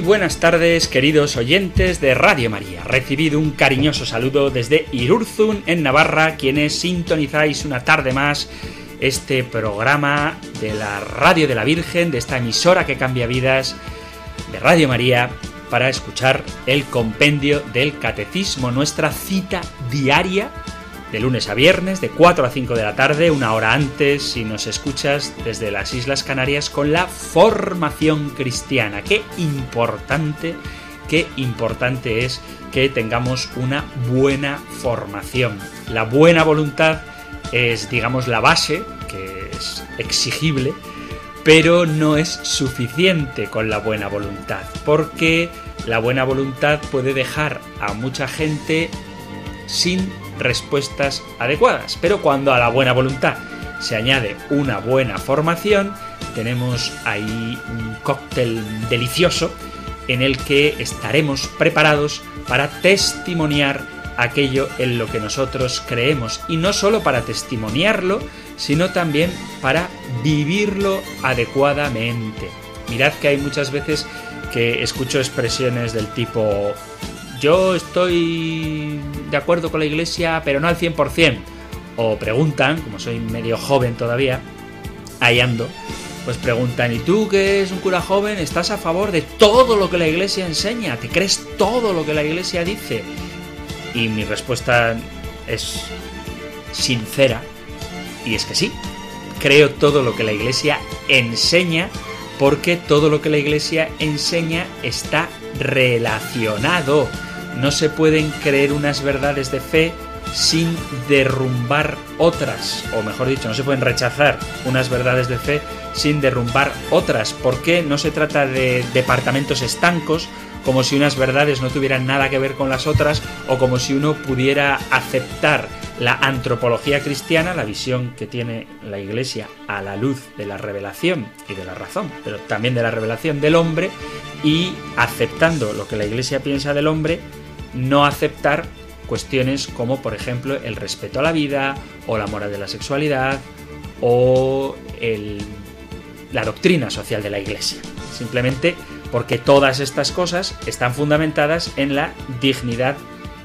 Buenas tardes, queridos oyentes de Radio María. Recibido un cariñoso saludo desde Irurzun, en Navarra, quienes sintonizáis una tarde más este programa de la Radio de la Virgen, de esta emisora que cambia vidas, de Radio María, para escuchar el compendio del Catecismo, nuestra cita diaria de lunes a viernes, de 4 a 5 de la tarde, una hora antes, si nos escuchas desde las Islas Canarias, con la formación cristiana. Qué importante, qué importante es que tengamos una buena formación. La buena voluntad es, digamos, la base, que es exigible, pero no es suficiente con la buena voluntad, porque la buena voluntad puede dejar a mucha gente sin respuestas adecuadas. Pero cuando a la buena voluntad se añade una buena formación, tenemos ahí un cóctel delicioso en el que estaremos preparados para testimoniar aquello en lo que nosotros creemos y no solo para testimoniarlo, sino también para vivirlo adecuadamente. Mirad que hay muchas veces que escucho expresiones del tipo yo estoy de acuerdo con la iglesia, pero no al 100%. O preguntan, como soy medio joven todavía, ahí ando, pues preguntan, ¿y tú que eres un cura joven, estás a favor de todo lo que la iglesia enseña? ¿Te crees todo lo que la iglesia dice? Y mi respuesta es sincera, y es que sí, creo todo lo que la iglesia enseña, porque todo lo que la iglesia enseña está relacionado. No se pueden creer unas verdades de fe sin derrumbar otras, o mejor dicho, no se pueden rechazar unas verdades de fe sin derrumbar otras, porque no se trata de departamentos estancos, como si unas verdades no tuvieran nada que ver con las otras, o como si uno pudiera aceptar la antropología cristiana, la visión que tiene la Iglesia a la luz de la revelación y de la razón, pero también de la revelación del hombre, y aceptando lo que la Iglesia piensa del hombre, no aceptar cuestiones como por ejemplo el respeto a la vida o la moral de la sexualidad o la doctrina social de la Iglesia. Simplemente porque todas estas cosas están fundamentadas en la dignidad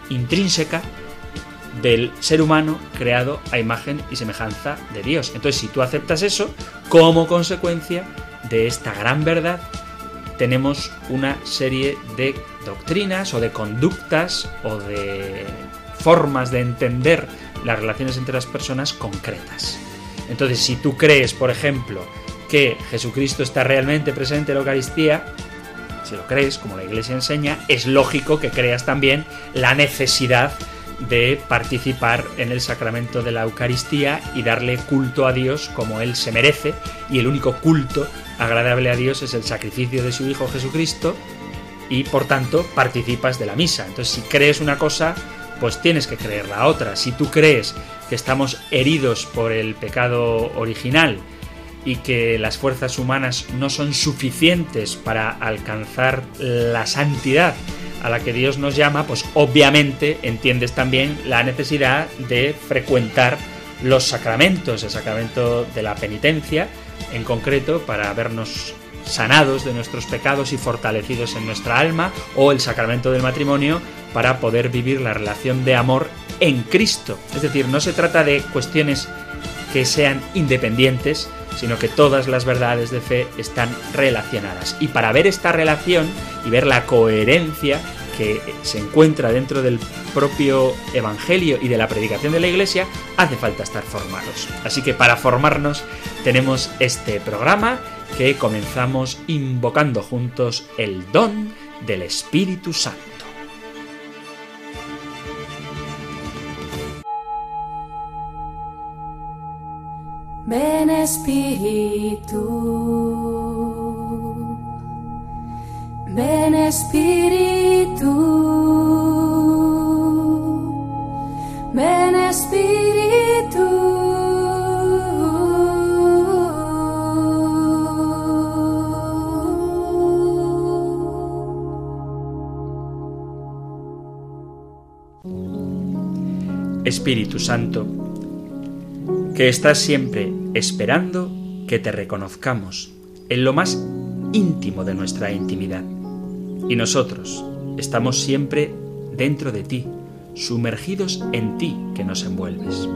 intrínseca del ser humano creado a imagen y semejanza de Dios. Entonces, si tú aceptas eso, como consecuencia de esta gran verdad, tenemos una serie de doctrinas o de conductas o de formas de entender las relaciones entre las personas concretas. Entonces, si tú crees, por ejemplo, que Jesucristo está realmente presente en la Eucaristía, si lo crees, como la Iglesia enseña, es lógico que creas también la necesidad de participar en el sacramento de la Eucaristía y darle culto a Dios como Él se merece, y el único culto agradable a Dios es el sacrificio de su Hijo Jesucristo, y por tanto participas de la misa. Entonces, si crees una cosa, pues tienes que creer la otra. Si tú crees que estamos heridos por el pecado original y que las fuerzas humanas no son suficientes para alcanzar la santidad, a la que Dios nos llama, pues obviamente entiendes también la necesidad de frecuentar los sacramentos, el sacramento de la penitencia en concreto para vernos sanados de nuestros pecados y fortalecidos en nuestra alma, o el sacramento del matrimonio para poder vivir la relación de amor en Cristo. Es decir, no se trata de cuestiones que sean independientes, sino que todas las verdades de fe están relacionadas. Y para ver esta relación y ver la coherencia que se encuentra dentro del propio Evangelio y de la predicación de la Iglesia, hace falta estar formados. Así que para formarnos tenemos este programa que comenzamos invocando juntos el don del Espíritu Santo. Ven Espíritu, ven Espíritu, ven Espíritu. Espíritu Santo, que estás siempre esperando que te reconozcamos en lo más íntimo de nuestra intimidad. Y nosotros estamos siempre dentro de ti, sumergidos en ti que nos envuelves.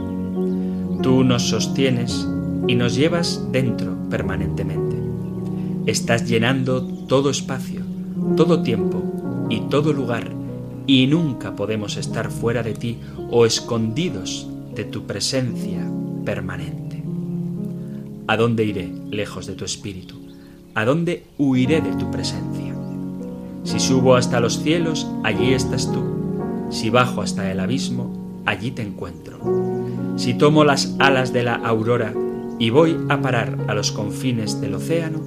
Tú nos sostienes y nos llevas dentro permanentemente. Estás llenando todo espacio, todo tiempo y todo lugar y nunca podemos estar fuera de ti o escondidos de tu presencia permanente. ¿A dónde iré lejos de tu espíritu? ¿A dónde huiré de tu presencia? Si subo hasta los cielos, allí estás tú. Si bajo hasta el abismo, allí te encuentro. Si tomo las alas de la aurora y voy a parar a los confines del océano,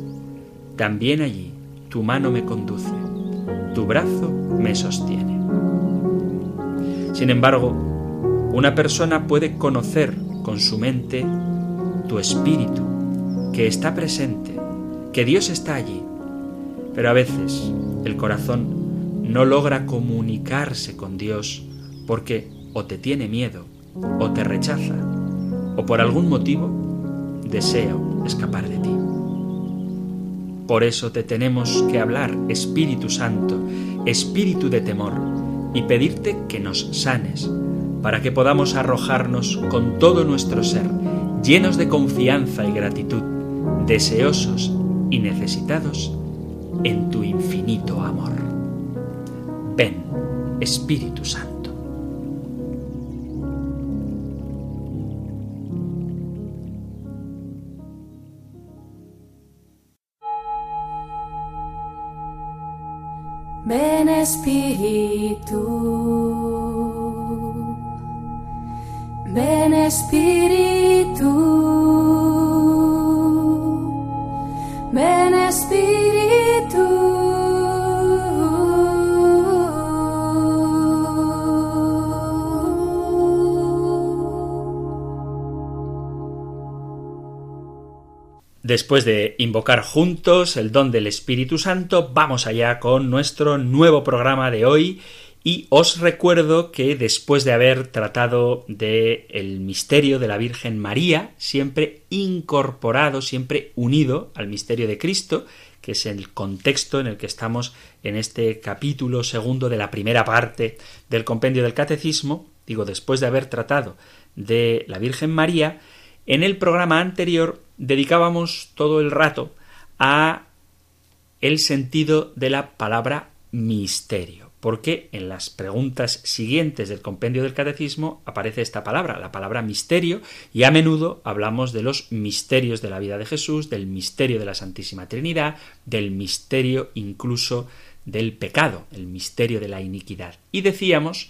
también allí tu mano me conduce, tu brazo me sostiene. Sin embargo, una persona puede conocer con su mente tu espíritu, que está presente, que Dios está allí, pero a veces el corazón no logra comunicarse con Dios porque o te tiene miedo, o te rechaza, o por algún motivo desea escapar de ti. Por eso te tenemos que hablar, Espíritu Santo, Espíritu de temor, y pedirte que nos sanes, para que podamos arrojarnos con todo nuestro ser, llenos de confianza y gratitud, deseosos y necesitados en tu infinito amor. Ven, Espíritu Santo. Ven Espíritu, ven Espíritu, Después de invocar juntos el don del Espíritu Santo, vamos allá con nuestro nuevo programa de hoy. Y os recuerdo que después de haber tratado de el misterio de la Virgen María, siempre incorporado, siempre unido al misterio de Cristo, que es el contexto en el que estamos en este capítulo segundo de la primera parte del compendio del Catecismo, digo, después de haber tratado de la Virgen María, en el programa anterior dedicábamos todo el rato a el sentido de la palabra misterio, porque en las preguntas siguientes del compendio del catecismo aparece esta palabra, la palabra misterio, y a menudo hablamos de los misterios de la vida de Jesús, del misterio de la Santísima Trinidad, del misterio incluso del pecado, el misterio de la iniquidad. Y decíamos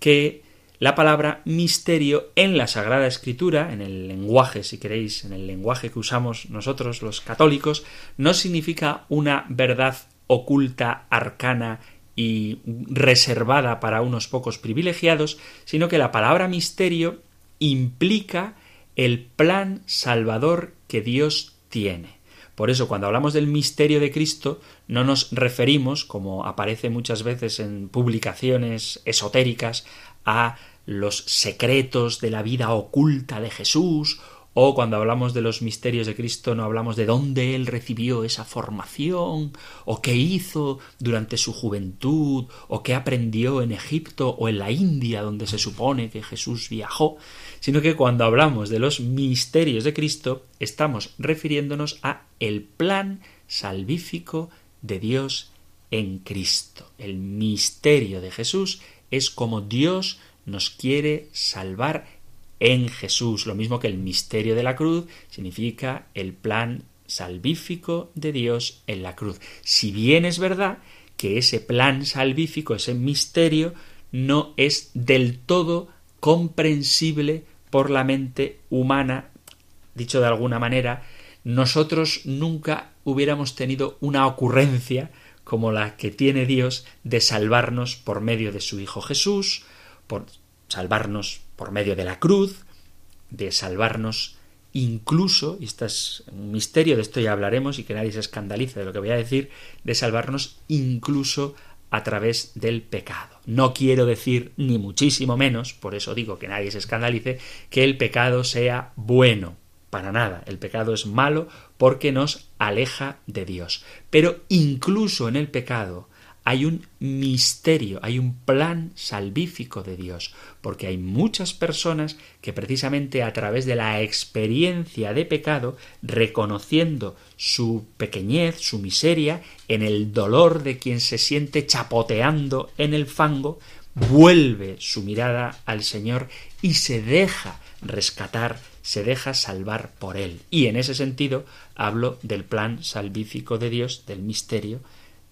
que la palabra misterio en la Sagrada Escritura, en el lenguaje, si queréis, en el lenguaje que usamos nosotros los católicos, no significa una verdad oculta, arcana y reservada para unos pocos privilegiados, sino que la palabra misterio implica el plan salvador que Dios tiene. Por eso, cuando hablamos del misterio de Cristo, no nos referimos, como aparece muchas veces en publicaciones esotéricas, a los secretos de la vida oculta de Jesús, o cuando hablamos de los misterios de Cristo no hablamos de dónde Él recibió esa formación, o qué hizo durante su juventud, o qué aprendió en Egipto o en la India donde se supone que Jesús viajó, sino que cuando hablamos de los misterios de Cristo estamos refiriéndonos a el plan salvífico de Dios en Cristo. El misterio de Jesús es como Dios nos quiere salvar en Jesús, lo mismo que el misterio de la cruz significa el plan salvífico de Dios en la cruz. Si bien es verdad que ese plan salvífico, ese misterio, no es del todo comprensible por la mente humana, dicho de alguna manera, nosotros nunca hubiéramos tenido una ocurrencia como la que tiene Dios de salvarnos por medio de su Hijo Jesús, por salvarnos por medio de la cruz, de salvarnos incluso, y esto es un misterio, de esto ya hablaremos y que nadie se escandalice de lo que voy a decir, de salvarnos incluso a través del pecado. No quiero decir, ni muchísimo menos, por eso digo que nadie se escandalice, que el pecado sea bueno. Para nada, el pecado es malo porque nos aleja de Dios. Pero incluso en el pecado hay un misterio, hay un plan salvífico de Dios, porque hay muchas personas que precisamente a través de la experiencia de pecado, reconociendo su pequeñez, su miseria, en el dolor de quien se siente chapoteando en el fango, vuelve su mirada al Señor y se deja rescatar, se deja salvar por Él. Y en ese sentido hablo del plan salvífico de Dios, del misterio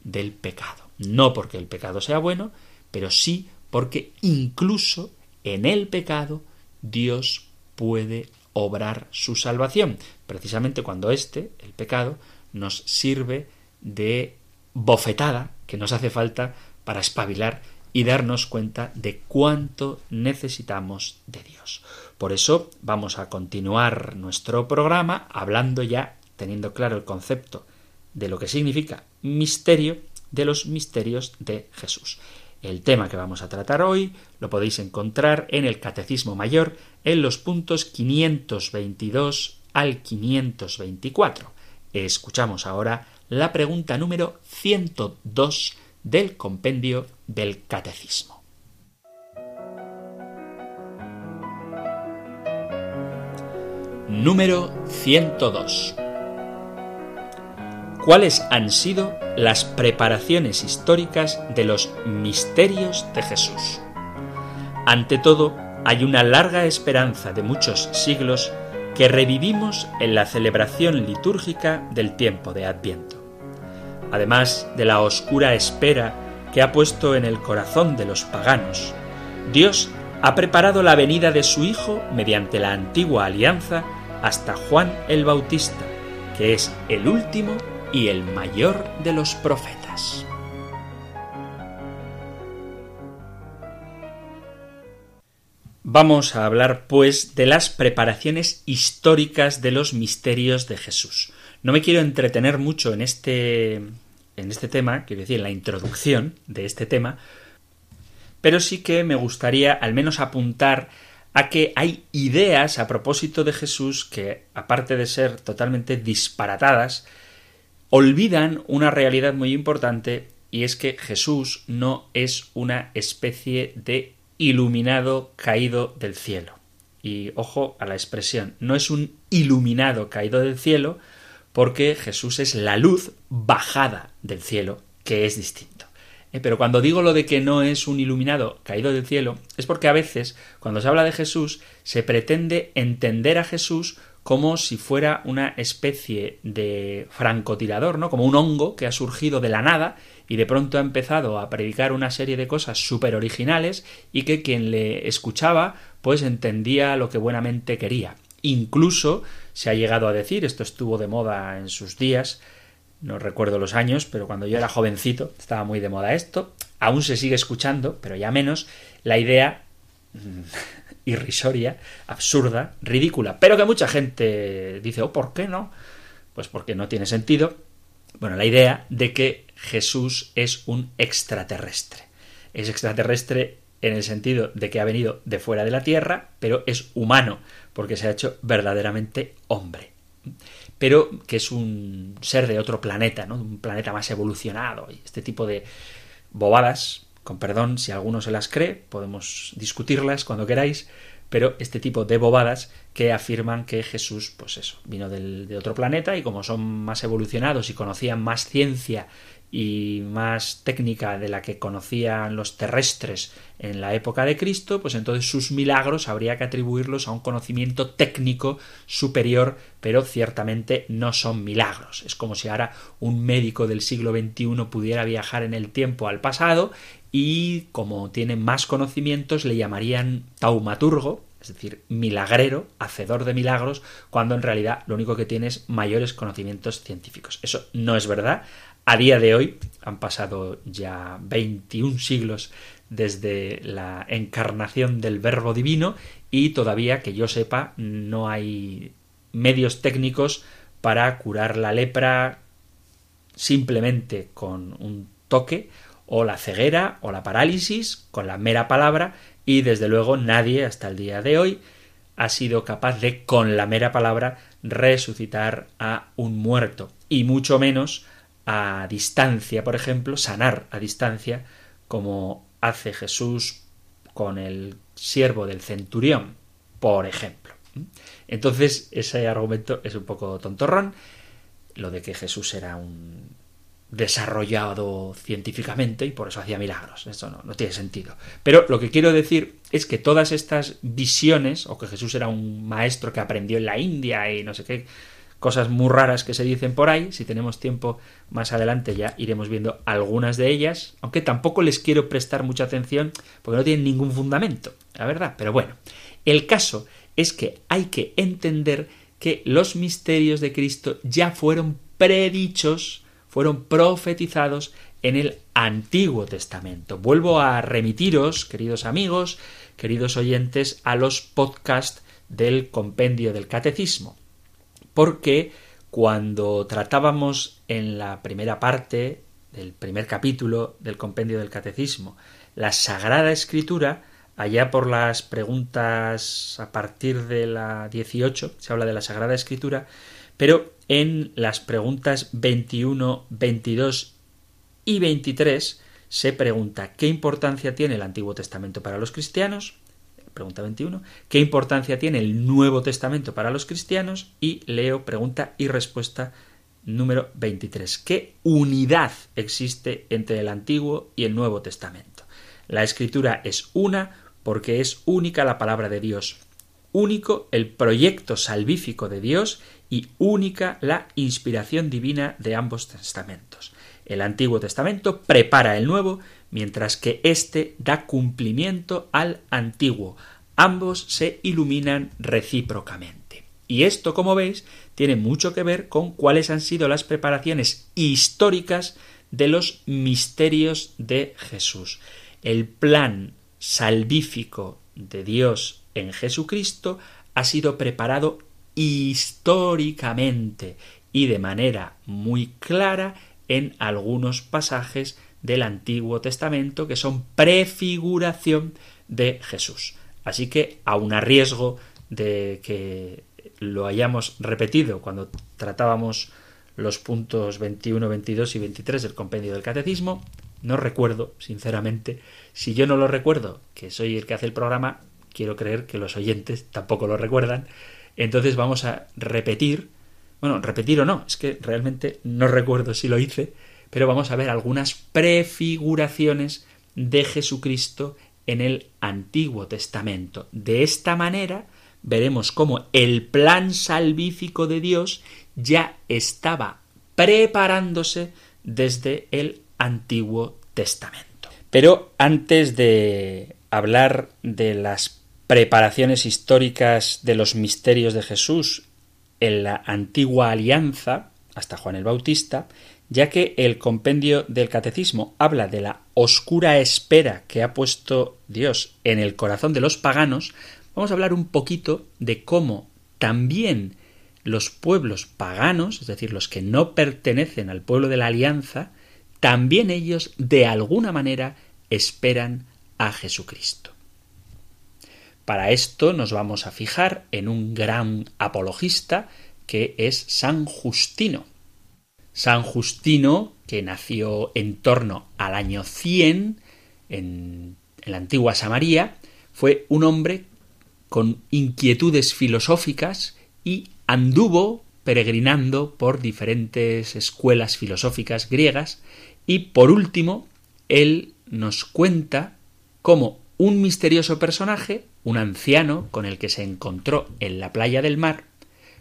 del pecado. No porque el pecado sea bueno, pero sí porque incluso en el pecado Dios puede obrar su salvación, precisamente cuando éste, el pecado, nos sirve de bofetada que nos hace falta para espabilar y darnos cuenta de cuánto necesitamos de Dios. Por eso vamos a continuar nuestro programa hablando ya, teniendo claro el concepto de lo que significa misterio, de los misterios de Jesús. El tema que vamos a tratar hoy lo podéis encontrar en el Catecismo Mayor en los puntos 522 al 524. Escuchamos ahora la pregunta número 102 del compendio del Catecismo. Número 102 cuáles han sido las preparaciones históricas de los misterios de Jesús. Ante todo, hay una larga esperanza de muchos siglos que revivimos en la celebración litúrgica del tiempo de Adviento. Además de la oscura espera que ha puesto en el corazón de los paganos, Dios ha preparado la venida de su Hijo mediante la antigua alianza hasta Juan el Bautista, que es el último y el mayor de los profetas. Vamos a hablar, pues, de las preparaciones históricas de los misterios de Jesús. No me quiero entretener mucho en este, en este tema, quiero decir, en la introducción de este tema, pero sí que me gustaría al menos apuntar a que hay ideas a propósito de Jesús que, aparte de ser totalmente disparatadas, olvidan una realidad muy importante y es que Jesús no es una especie de iluminado caído del cielo. Y ojo a la expresión, no es un iluminado caído del cielo porque Jesús es la luz bajada del cielo, que es distinto. Eh, pero cuando digo lo de que no es un iluminado caído del cielo, es porque a veces, cuando se habla de Jesús, se pretende entender a Jesús como si fuera una especie de francotirador, ¿no? Como un hongo que ha surgido de la nada y de pronto ha empezado a predicar una serie de cosas súper originales y que quien le escuchaba pues entendía lo que buenamente quería. Incluso se ha llegado a decir, esto estuvo de moda en sus días, no recuerdo los años, pero cuando yo era jovencito estaba muy de moda esto, aún se sigue escuchando, pero ya menos, la idea irrisoria, absurda, ridícula, pero que mucha gente dice, oh, ¿por qué no? Pues porque no tiene sentido. Bueno, la idea de que Jesús es un extraterrestre. Es extraterrestre en el sentido de que ha venido de fuera de la Tierra, pero es humano, porque se ha hecho verdaderamente hombre. Pero que es un ser de otro planeta, ¿no? Un planeta más evolucionado. Y este tipo de bobadas con perdón, si alguno se las cree, podemos discutirlas cuando queráis, pero este tipo de bobadas que afirman que Jesús, pues eso, vino de otro planeta y como son más evolucionados y conocían más ciencia y más técnica de la que conocían los terrestres en la época de Cristo, pues entonces sus milagros habría que atribuirlos a un conocimiento técnico superior, pero ciertamente no son milagros. Es como si ahora un médico del siglo XXI pudiera viajar en el tiempo al pasado y como tiene más conocimientos le llamarían taumaturgo, es decir, milagrero, hacedor de milagros, cuando en realidad lo único que tiene es mayores conocimientos científicos. Eso no es verdad. A día de hoy han pasado ya 21 siglos desde la encarnación del Verbo Divino y todavía que yo sepa no hay medios técnicos para curar la lepra simplemente con un toque o la ceguera o la parálisis con la mera palabra y desde luego nadie hasta el día de hoy ha sido capaz de con la mera palabra resucitar a un muerto y mucho menos a distancia, por ejemplo, sanar a distancia como hace Jesús con el siervo del centurión, por ejemplo. Entonces, ese argumento es un poco tontorrón, lo de que Jesús era un desarrollado científicamente y por eso hacía milagros. Eso no, no tiene sentido. Pero lo que quiero decir es que todas estas visiones, o que Jesús era un maestro que aprendió en la India y no sé qué, cosas muy raras que se dicen por ahí, si tenemos tiempo más adelante ya iremos viendo algunas de ellas, aunque tampoco les quiero prestar mucha atención porque no tienen ningún fundamento, la verdad. Pero bueno, el caso es que hay que entender que los misterios de Cristo ya fueron predichos fueron profetizados en el Antiguo Testamento. Vuelvo a remitiros, queridos amigos, queridos oyentes, a los podcasts del compendio del catecismo, porque cuando tratábamos en la primera parte del primer capítulo del compendio del catecismo la Sagrada Escritura, allá por las preguntas a partir de la 18, se habla de la Sagrada Escritura, pero en las preguntas 21, 22 y 23 se pregunta ¿qué importancia tiene el Antiguo Testamento para los cristianos? Pregunta 21. ¿Qué importancia tiene el Nuevo Testamento para los cristianos? Y leo pregunta y respuesta número 23. ¿Qué unidad existe entre el Antiguo y el Nuevo Testamento? La escritura es una porque es única la palabra de Dios, único el proyecto salvífico de Dios y única la inspiración divina de ambos testamentos. El Antiguo Testamento prepara el Nuevo, mientras que éste da cumplimiento al Antiguo. Ambos se iluminan recíprocamente. Y esto, como veis, tiene mucho que ver con cuáles han sido las preparaciones históricas de los misterios de Jesús. El plan salvífico de Dios en Jesucristo ha sido preparado históricamente y de manera muy clara en algunos pasajes del Antiguo Testamento que son prefiguración de Jesús. Así que, aun a riesgo de que lo hayamos repetido cuando tratábamos los puntos 21, 22 y 23 del compendio del catecismo, no recuerdo, sinceramente, si yo no lo recuerdo, que soy el que hace el programa, quiero creer que los oyentes tampoco lo recuerdan, entonces vamos a repetir, bueno, repetir o no, es que realmente no recuerdo si lo hice, pero vamos a ver algunas prefiguraciones de Jesucristo en el Antiguo Testamento. De esta manera veremos cómo el plan salvífico de Dios ya estaba preparándose desde el Antiguo Testamento. Pero antes de hablar de las preparaciones históricas de los misterios de Jesús en la antigua alianza, hasta Juan el Bautista, ya que el compendio del catecismo habla de la oscura espera que ha puesto Dios en el corazón de los paganos, vamos a hablar un poquito de cómo también los pueblos paganos, es decir, los que no pertenecen al pueblo de la alianza, también ellos de alguna manera esperan a Jesucristo. Para esto nos vamos a fijar en un gran apologista que es San Justino. San Justino, que nació en torno al año 100 en, la antigua Samaria, fue un hombre con inquietudes filosóficas y anduvo peregrinando por diferentes escuelas filosóficas griegas. Y por último él nos cuenta cómo un misterioso personaje un anciano con el que se encontró en la playa del mar,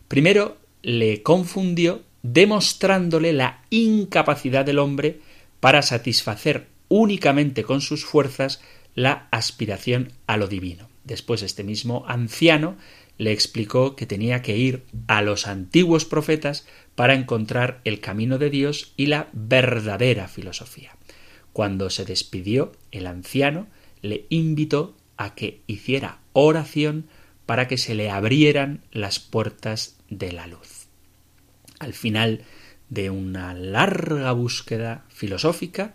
primero le confundió demostrándole la incapacidad del hombre para satisfacer únicamente con sus fuerzas la aspiración a lo divino. Después este mismo anciano le explicó que tenía que ir a los antiguos profetas para encontrar el camino de Dios y la verdadera filosofía. Cuando se despidió, el anciano le invitó a que hiciera oración para que se le abrieran las puertas de la luz. Al final de una larga búsqueda filosófica,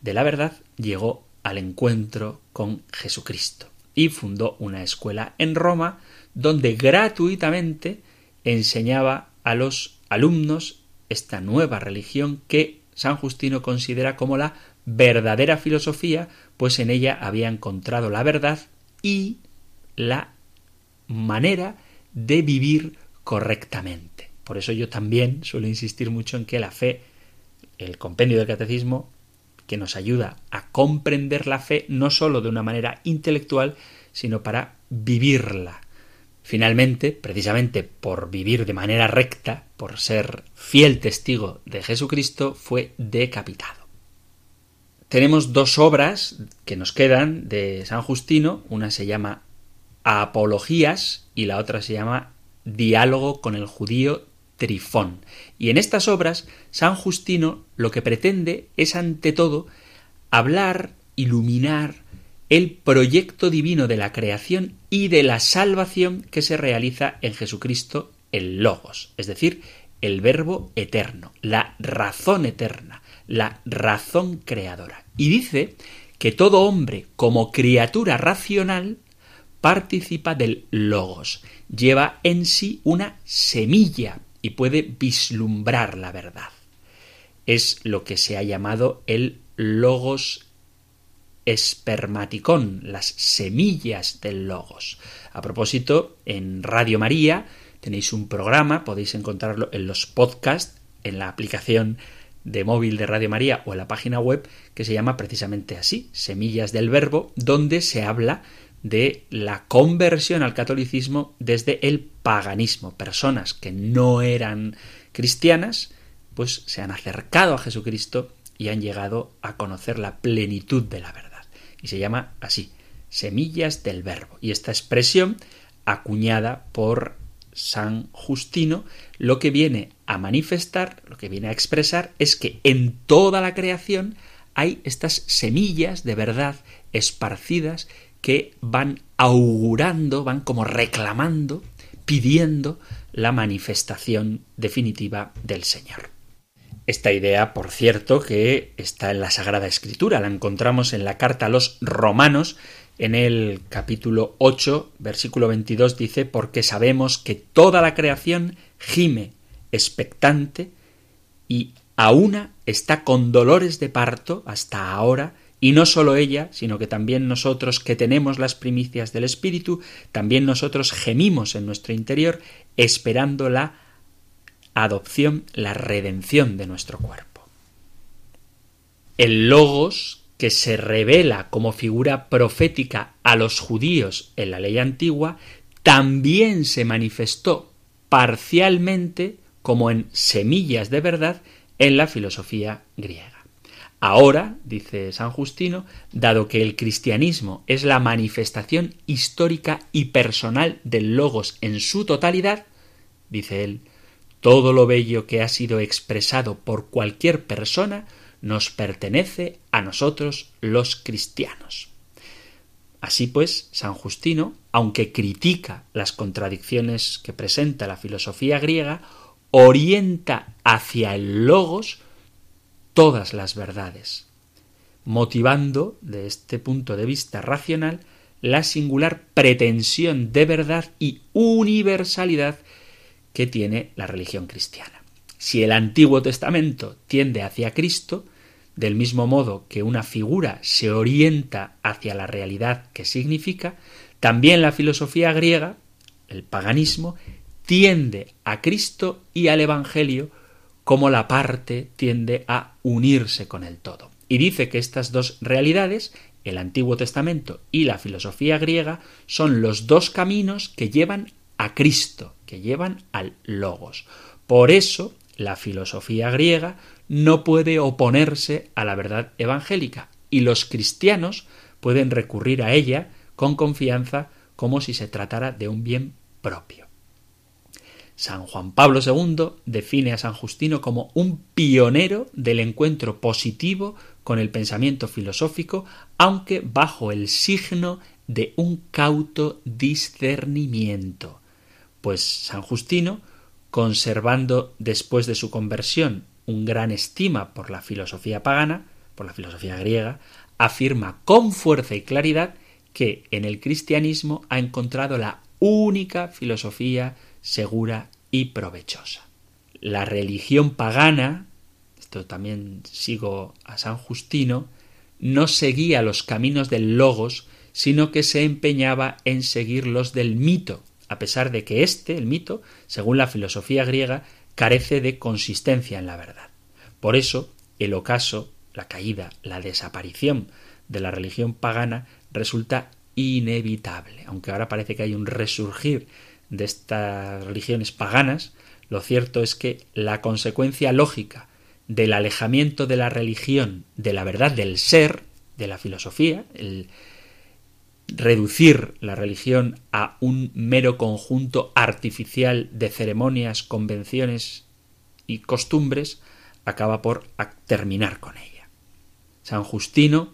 de la verdad llegó al encuentro con Jesucristo y fundó una escuela en Roma donde gratuitamente enseñaba a los alumnos esta nueva religión que San Justino considera como la verdadera filosofía, pues en ella había encontrado la verdad y la manera de vivir correctamente. Por eso yo también suelo insistir mucho en que la fe, el compendio del catecismo, que nos ayuda a comprender la fe no sólo de una manera intelectual, sino para vivirla. Finalmente, precisamente por vivir de manera recta, por ser fiel testigo de Jesucristo, fue decapitado. Tenemos dos obras que nos quedan de San Justino, una se llama Apologías y la otra se llama Diálogo con el judío Trifón. Y en estas obras, San Justino lo que pretende es ante todo hablar, iluminar el proyecto divino de la creación y de la salvación que se realiza en Jesucristo el Logos, es decir, el Verbo eterno, la razón eterna, la razón creadora. Y dice que todo hombre, como criatura racional, participa del Logos, lleva en sí una semilla y puede vislumbrar la verdad. Es lo que se ha llamado el Logos espermaticón, las semillas del Logos. A propósito, en Radio María tenéis un programa, podéis encontrarlo en los podcasts, en la aplicación de móvil de Radio María o en la página web que se llama precisamente así, Semillas del Verbo, donde se habla de la conversión al catolicismo desde el paganismo. Personas que no eran cristianas, pues se han acercado a Jesucristo y han llegado a conocer la plenitud de la verdad. Y se llama así, semillas del verbo. Y esta expresión, acuñada por San Justino, lo que viene a manifestar, lo que viene a expresar, es que en toda la creación hay estas semillas de verdad esparcidas que van augurando, van como reclamando, pidiendo la manifestación definitiva del Señor. Esta idea, por cierto, que está en la Sagrada Escritura, la encontramos en la carta a los romanos, en el capítulo 8, versículo 22, dice, porque sabemos que toda la creación gime expectante y a una está con dolores de parto hasta ahora y no solo ella, sino que también nosotros que tenemos las primicias del Espíritu, también nosotros gemimos en nuestro interior esperando la adopción, la redención de nuestro cuerpo. El logos que se revela como figura profética a los judíos en la ley antigua, también se manifestó parcialmente como en semillas de verdad en la filosofía griega. Ahora, dice San Justino, dado que el cristianismo es la manifestación histórica y personal del logos en su totalidad, dice él, todo lo bello que ha sido expresado por cualquier persona nos pertenece a nosotros los cristianos. Así pues, San Justino, aunque critica las contradicciones que presenta la filosofía griega, orienta hacia el logos todas las verdades, motivando, de este punto de vista racional, la singular pretensión de verdad y universalidad que tiene la religión cristiana. Si el Antiguo Testamento tiende hacia Cristo, del mismo modo que una figura se orienta hacia la realidad que significa, también la filosofía griega, el paganismo, tiende a Cristo y al Evangelio como la parte tiende a unirse con el todo. Y dice que estas dos realidades, el Antiguo Testamento y la filosofía griega, son los dos caminos que llevan a Cristo, que llevan al Logos. Por eso, la filosofía griega no puede oponerse a la verdad evangélica, y los cristianos pueden recurrir a ella con confianza como si se tratara de un bien propio. San Juan Pablo II define a San Justino como un pionero del encuentro positivo con el pensamiento filosófico, aunque bajo el signo de un cauto discernimiento. Pues San Justino, conservando después de su conversión un gran estima por la filosofía pagana, por la filosofía griega, afirma con fuerza y claridad que en el cristianismo ha encontrado la única filosofía segura y provechosa. La religión pagana, esto también sigo a San Justino, no seguía los caminos del logos, sino que se empeñaba en seguir los del mito, a pesar de que éste, el mito, según la filosofía griega, carece de consistencia en la verdad. Por eso, el ocaso, la caída, la desaparición de la religión pagana resulta inevitable. Aunque ahora parece que hay un resurgir de estas religiones paganas, lo cierto es que la consecuencia lógica del alejamiento de la religión de la verdad del ser, de la filosofía, el reducir la religión a un mero conjunto artificial de ceremonias, convenciones y costumbres, acaba por terminar con ella. San Justino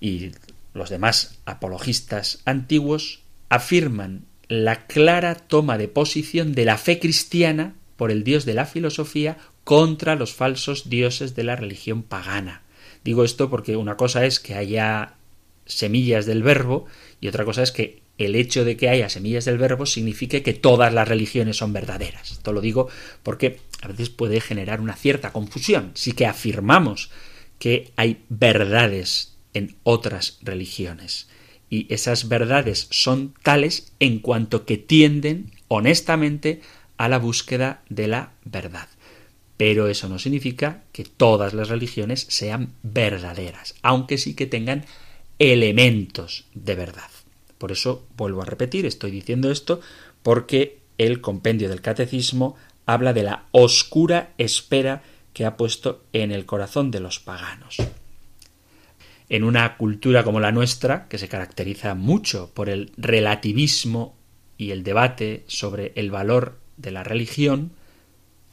y los demás apologistas antiguos afirman la clara toma de posición de la fe cristiana por el dios de la filosofía contra los falsos dioses de la religión pagana. Digo esto porque una cosa es que haya semillas del verbo y otra cosa es que el hecho de que haya semillas del verbo signifique que todas las religiones son verdaderas. Esto lo digo porque a veces puede generar una cierta confusión. Si que afirmamos que hay verdades en otras religiones. Y esas verdades son tales en cuanto que tienden honestamente a la búsqueda de la verdad. Pero eso no significa que todas las religiones sean verdaderas, aunque sí que tengan elementos de verdad. Por eso vuelvo a repetir, estoy diciendo esto porque el compendio del catecismo habla de la oscura espera que ha puesto en el corazón de los paganos en una cultura como la nuestra, que se caracteriza mucho por el relativismo y el debate sobre el valor de la religión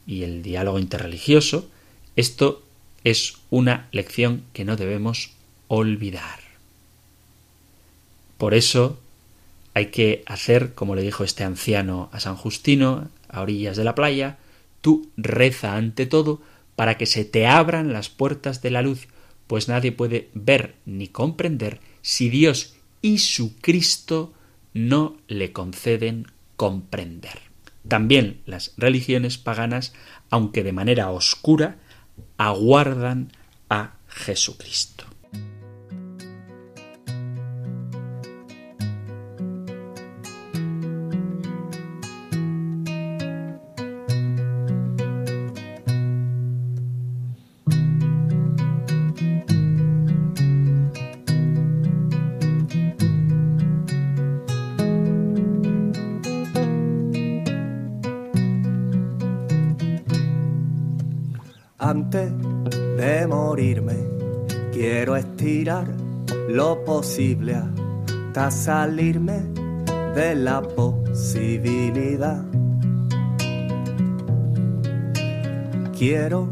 y el diálogo interreligioso, esto es una lección que no debemos olvidar. Por eso hay que hacer, como le dijo este anciano a San Justino, a orillas de la playa, tú reza ante todo para que se te abran las puertas de la luz pues nadie puede ver ni comprender si Dios y su Cristo no le conceden comprender. También las religiones paganas, aunque de manera oscura, aguardan a Jesucristo. Lo posible hasta salirme de la posibilidad. Quiero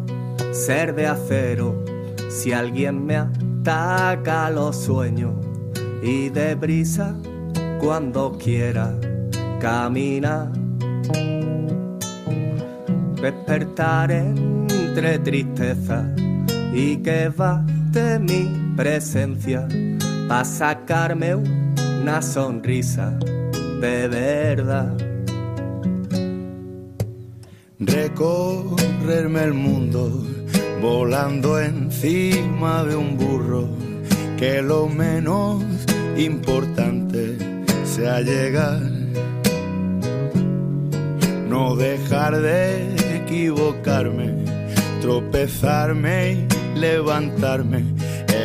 ser de acero si alguien me ataca los sueños y de brisa cuando quiera caminar. Despertar entre tristeza y que va de mi presencia para sacarme una sonrisa de verdad. Recorrerme el mundo volando encima de un burro, que lo menos importante sea llegar. No dejar de equivocarme, tropezarme y levantarme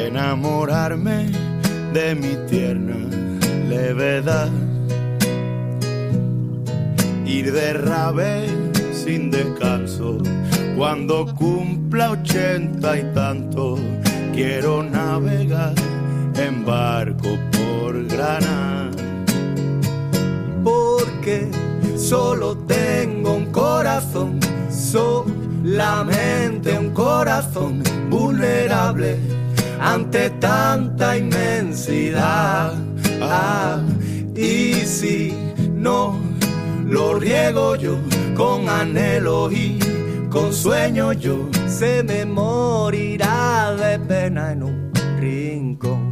enamorarme de mi tierna levedad. Ir de rave sin descanso, cuando cumpla ochenta y tanto, quiero navegar en barco por Granada. Porque solo tengo un corazón, solamente un corazón vulnerable ante tanta inmensidad. Ah, y si no lo riego yo con anhelo y con sueño yo, se me morirá de pena en un rincón.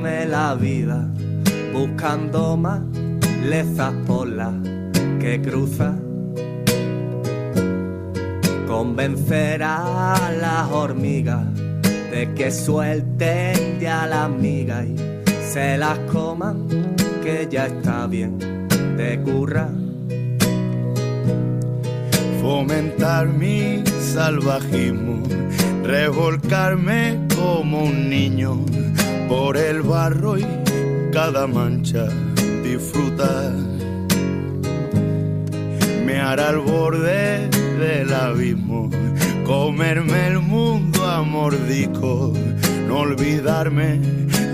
La vida buscando más lezas por la que cruza. Convencer a las hormigas de que suelten ya la amiga y se las coman, que ya está bien de curra. Fomentar mi salvajismo, revolcarme como un niño por el barro y cada mancha disfrutar. Me hará al borde del abismo, comerme el mundo a mordisco, no olvidarme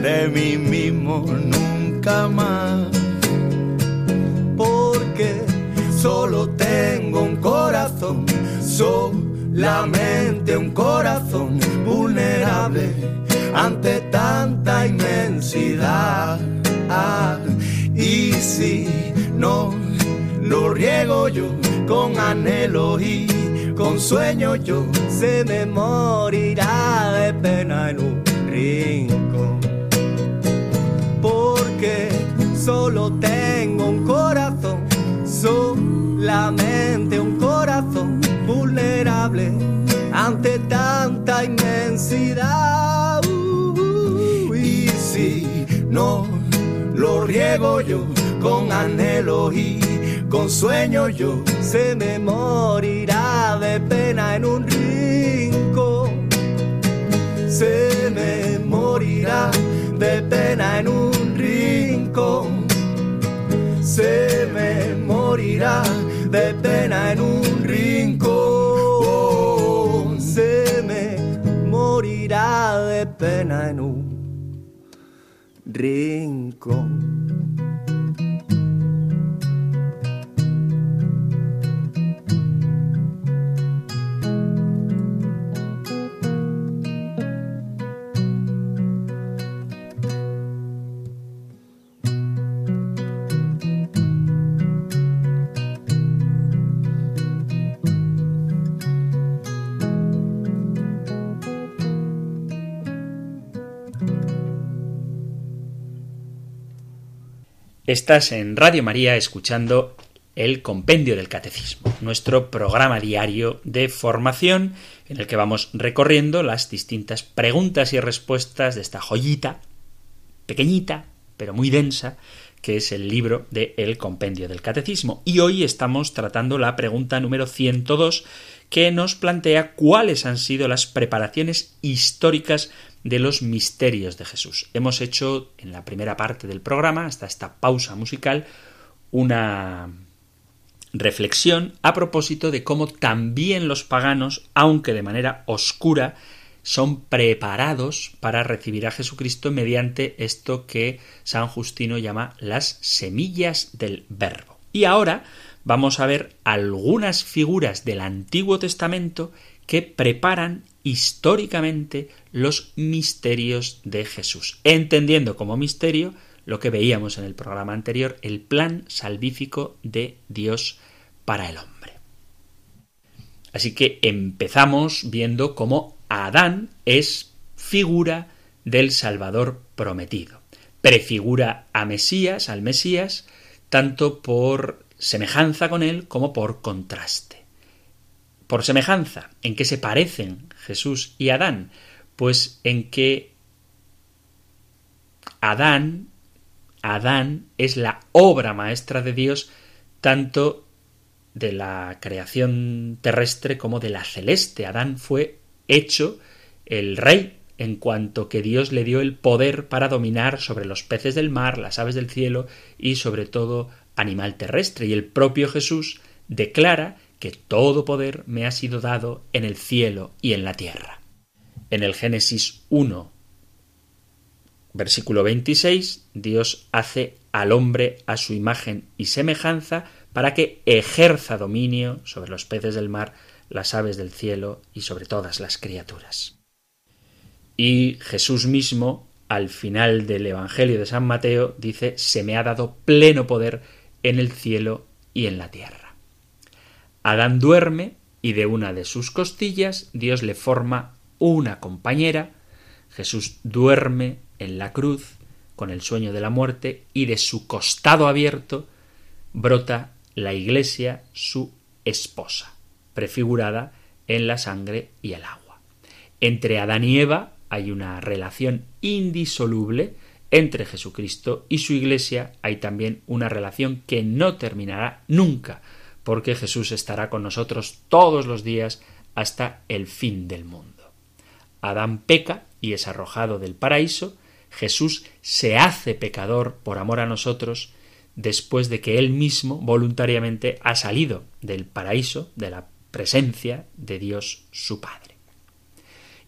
de mí mismo nunca más. Porque solo tengo un corazón, solamente un corazón vulnerable ante tanta inmensidad. y si no lo riego yo con anhelo y con sueño yo, se me morirá de pena en un rincón. Porque solo tengo un corazón, solamente un corazón vulnerable ante tanta inmensidad no lo riego yo con anhelo y con sueño yo. Se me morirá de pena en un rincón. Se me morirá de pena en un rincón. Se me morirá de pena en un rincón. Se me morirá de pena en un rincón. Estás en Radio María escuchando el Compendio del Catecismo, nuestro programa diario de formación en el que vamos recorriendo las distintas preguntas y respuestas de esta joyita, pequeñita, pero muy densa, que es el libro de El Compendio del Catecismo. Y hoy estamos tratando la pregunta número 102, que nos plantea cuáles han sido las preparaciones históricas de los misterios de Jesús. Hemos hecho en la primera parte del programa, hasta esta pausa musical, una reflexión a propósito de cómo también los paganos, aunque de manera oscura, son preparados para recibir a Jesucristo mediante esto que San Justino llama las semillas del verbo. Y ahora vamos a ver algunas figuras del Antiguo Testamento que preparan históricamente los misterios de Jesús, entendiendo como misterio lo que veíamos en el programa anterior, el plan salvífico de Dios para el hombre. Así que empezamos viendo cómo Adán es figura del Salvador prometido. Prefigura a Mesías, al Mesías, tanto por semejanza con él como por contraste. Por semejanza, en que se parecen Jesús y Adán, pues en que Adán, Adán es la obra maestra de Dios, tanto de la creación terrestre como de la celeste. Adán fue hecho el rey en cuanto que Dios le dio el poder para dominar sobre los peces del mar, las aves del cielo y sobre todo animal terrestre. Y el propio Jesús declara que todo poder me ha sido dado en el cielo y en la tierra. En el Génesis 1, versículo 26, Dios hace al hombre a su imagen y semejanza para que ejerza dominio sobre los peces del mar, las aves del cielo y sobre todas las criaturas. Y Jesús mismo, al final del Evangelio de San Mateo, dice, se me ha dado pleno poder en el cielo y en la tierra. Adán duerme y de una de sus costillas Dios le forma una compañera. Jesús duerme en la cruz con el sueño de la muerte y de su costado abierto brota la iglesia, su esposa, prefigurada en la sangre y el agua. Entre Adán y Eva hay una relación indisoluble, entre Jesucristo y su iglesia hay también una relación que no terminará nunca, porque Jesús estará con nosotros todos los días hasta el fin del mundo. Adán peca y es arrojado del paraíso, Jesús se hace pecador por amor a nosotros después de que él mismo voluntariamente ha salido del paraíso, de la presencia de Dios su Padre.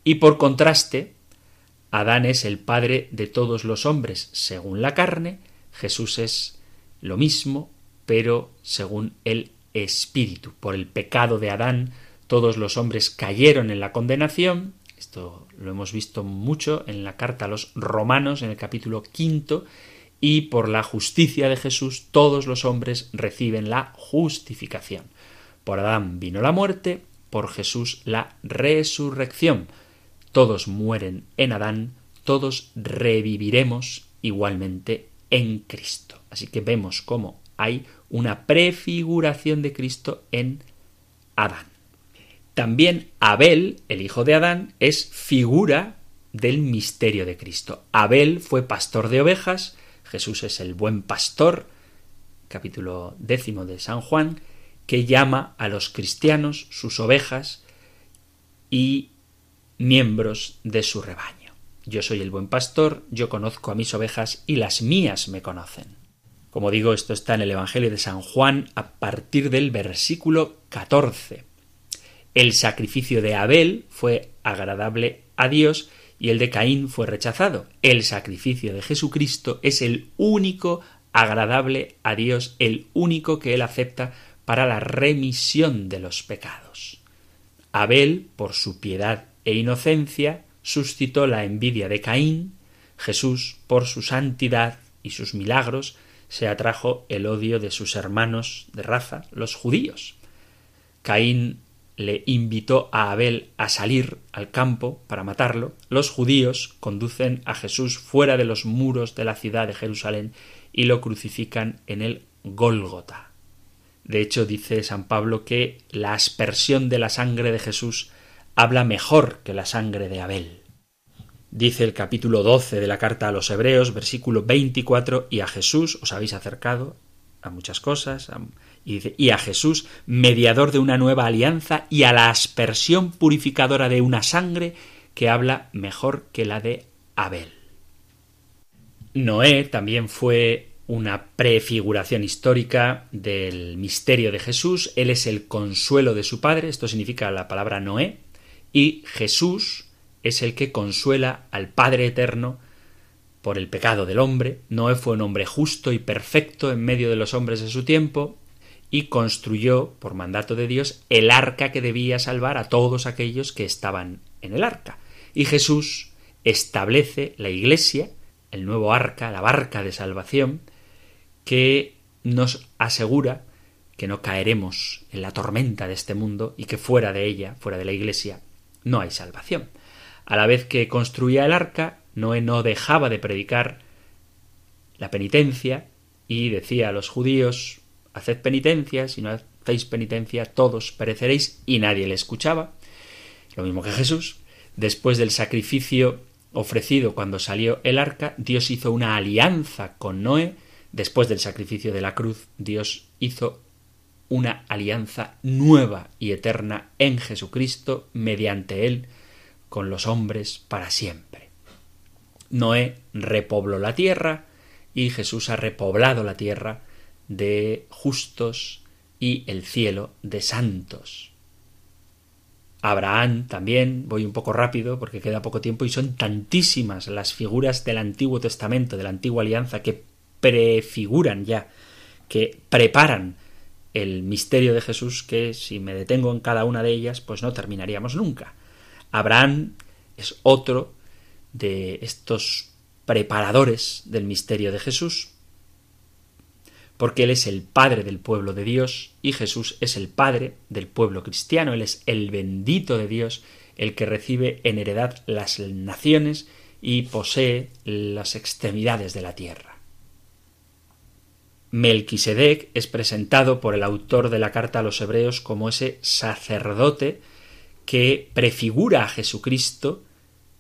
Y por contraste, Adán es el padre de todos los hombres según la carne, Jesús es lo mismo, pero según el Espíritu. Por el pecado de Adán, todos los hombres cayeron en la condenación. Esto lo hemos visto mucho en la carta a los romanos, en el capítulo quinto, y por la justicia de Jesús todos los hombres reciben la justificación. Por Adán vino la muerte, por Jesús la resurrección. Todos mueren en Adán, todos reviviremos igualmente en Cristo. Así que vemos cómo hay una prefiguración de Cristo en Adán. También Abel, el hijo de Adán, es figura del misterio de Cristo. Abel fue pastor de ovejas, Jesús es el buen pastor, capítulo décimo de San Juan, que llama a los cristianos sus ovejas y miembros de su rebaño. Yo soy el buen pastor, yo conozco a mis ovejas y las mías me conocen. Como digo, esto está en el Evangelio de San Juan a partir del versículo 14. El sacrificio de Abel fue agradable a Dios y el de Caín fue rechazado. El sacrificio de Jesucristo es el único agradable a Dios, el único que Él acepta para la remisión de los pecados. Abel, por su piedad e inocencia, suscitó la envidia de Caín, Jesús, por su santidad y sus milagros, se atrajo el odio de sus hermanos de raza, los judíos. Caín le invitó a Abel a salir al campo para matarlo, los judíos conducen a Jesús fuera de los muros de la ciudad de Jerusalén y lo crucifican en el Gólgota. De hecho, dice San Pablo que la aspersión de la sangre de Jesús habla mejor que la sangre de Abel. Dice el capítulo 12 de la carta a los Hebreos, versículo 24, y a Jesús os habéis acercado a muchas cosas, y, a Jesús, mediador de una nueva alianza, y a la aspersión purificadora de una sangre que habla mejor que la de Abel. Noé también fue una prefiguración histórica del misterio de Jesús. Él es el consuelo de su padre, esto significa la palabra Noé, y Jesús es el que consuela al Padre Eterno por el pecado del hombre. Noé fue un hombre justo y perfecto en medio de los hombres de su tiempo, y construyó, por mandato de Dios, el arca que debía salvar a todos aquellos que estaban en el arca. Y Jesús establece la iglesia, el nuevo arca, la barca de salvación, que nos asegura que no caeremos en la tormenta de este mundo y que fuera de ella, fuera de la iglesia, no hay salvación. A la vez que construía el arca, Noé no dejaba de predicar la penitencia y decía a los judíos haced penitencia, si no hacéis penitencia todos pereceréis y nadie le escuchaba. Lo mismo que Jesús. Después del sacrificio ofrecido cuando salió el arca, Dios hizo una alianza con Noé. Después del sacrificio de la cruz, Dios hizo una alianza nueva y eterna en Jesucristo mediante él con los hombres para siempre. Noé repobló la tierra y Jesús ha repoblado la tierra de justos y el cielo de santos. Abraham también, voy un poco rápido porque queda poco tiempo y son tantísimas las figuras del Antiguo Testamento, de la Antigua Alianza, que prefiguran ya, que preparan el misterio de Jesús, que si me detengo en cada una de ellas, pues no terminaríamos nunca. Abraham es otro de estos preparadores del misterio de Jesús, porque Él es el Padre del pueblo de Dios y Jesús es el Padre del pueblo cristiano, Él es el bendito de Dios, el que recibe en heredad las naciones y posee las extremidades de la tierra. Melquisedec es presentado por el autor de la carta a los hebreos como ese sacerdote que prefigura a Jesucristo,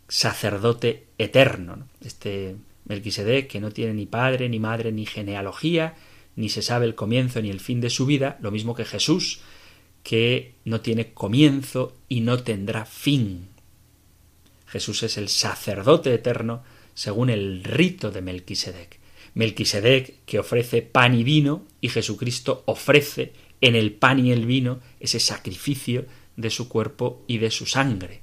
sacerdote eterno. Este Melquisedec que no tiene ni padre, ni madre, ni genealogía, ni se sabe el comienzo ni el fin de su vida, lo mismo que Jesús, que no tiene comienzo y no tendrá fin. Jesús es el sacerdote eterno según el rito de Melquisedec. Melquisedec que ofrece pan y vino y Jesucristo ofrece en el pan y el vino ese sacrificio de su cuerpo y de su sangre.